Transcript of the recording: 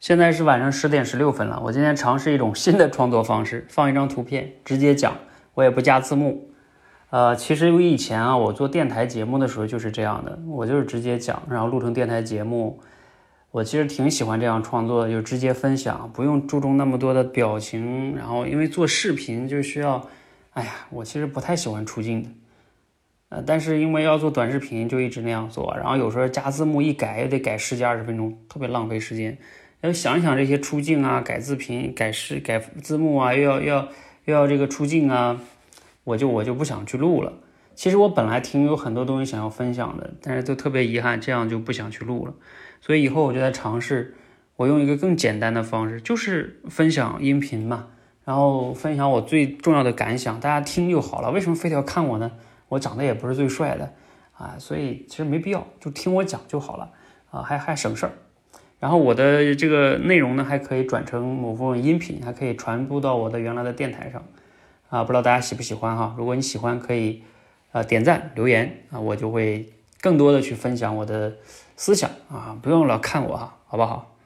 现在是晚上十点十六分了，我今天尝试一种新的创作方式，放一张图片直接讲，我也不加字幕。呃，其实我以前啊，我做电台节目的时候就是这样的，我就是直接讲，然后录成电台节目。我其实挺喜欢这样创作的，就直接分享，不用注重那么多的表情。然后因为做视频就需要，哎呀，我其实不太喜欢出镜的。呃，但是因为要做短视频，就一直那样做。然后有时候加字幕一改，也得改十几二十分钟，特别浪费时间。要想一想这些出镜啊、改字频、改视、改字幕啊，又要要又要这个出镜啊，我就我就不想去录了。其实我本来挺有很多东西想要分享的，但是都特别遗憾，这样就不想去录了。所以以后我就在尝试，我用一个更简单的方式，就是分享音频嘛，然后分享我最重要的感想，大家听就好了。为什么非得要看我呢？我长得也不是最帅的啊，所以其实没必要，就听我讲就好了啊，还还省事儿。然后我的这个内容呢，还可以转成某部分音频，还可以传播到我的原来的电台上，啊，不知道大家喜不喜欢哈？如果你喜欢，可以呃点赞留言啊，我就会更多的去分享我的思想啊，不用老看我哈，好不好？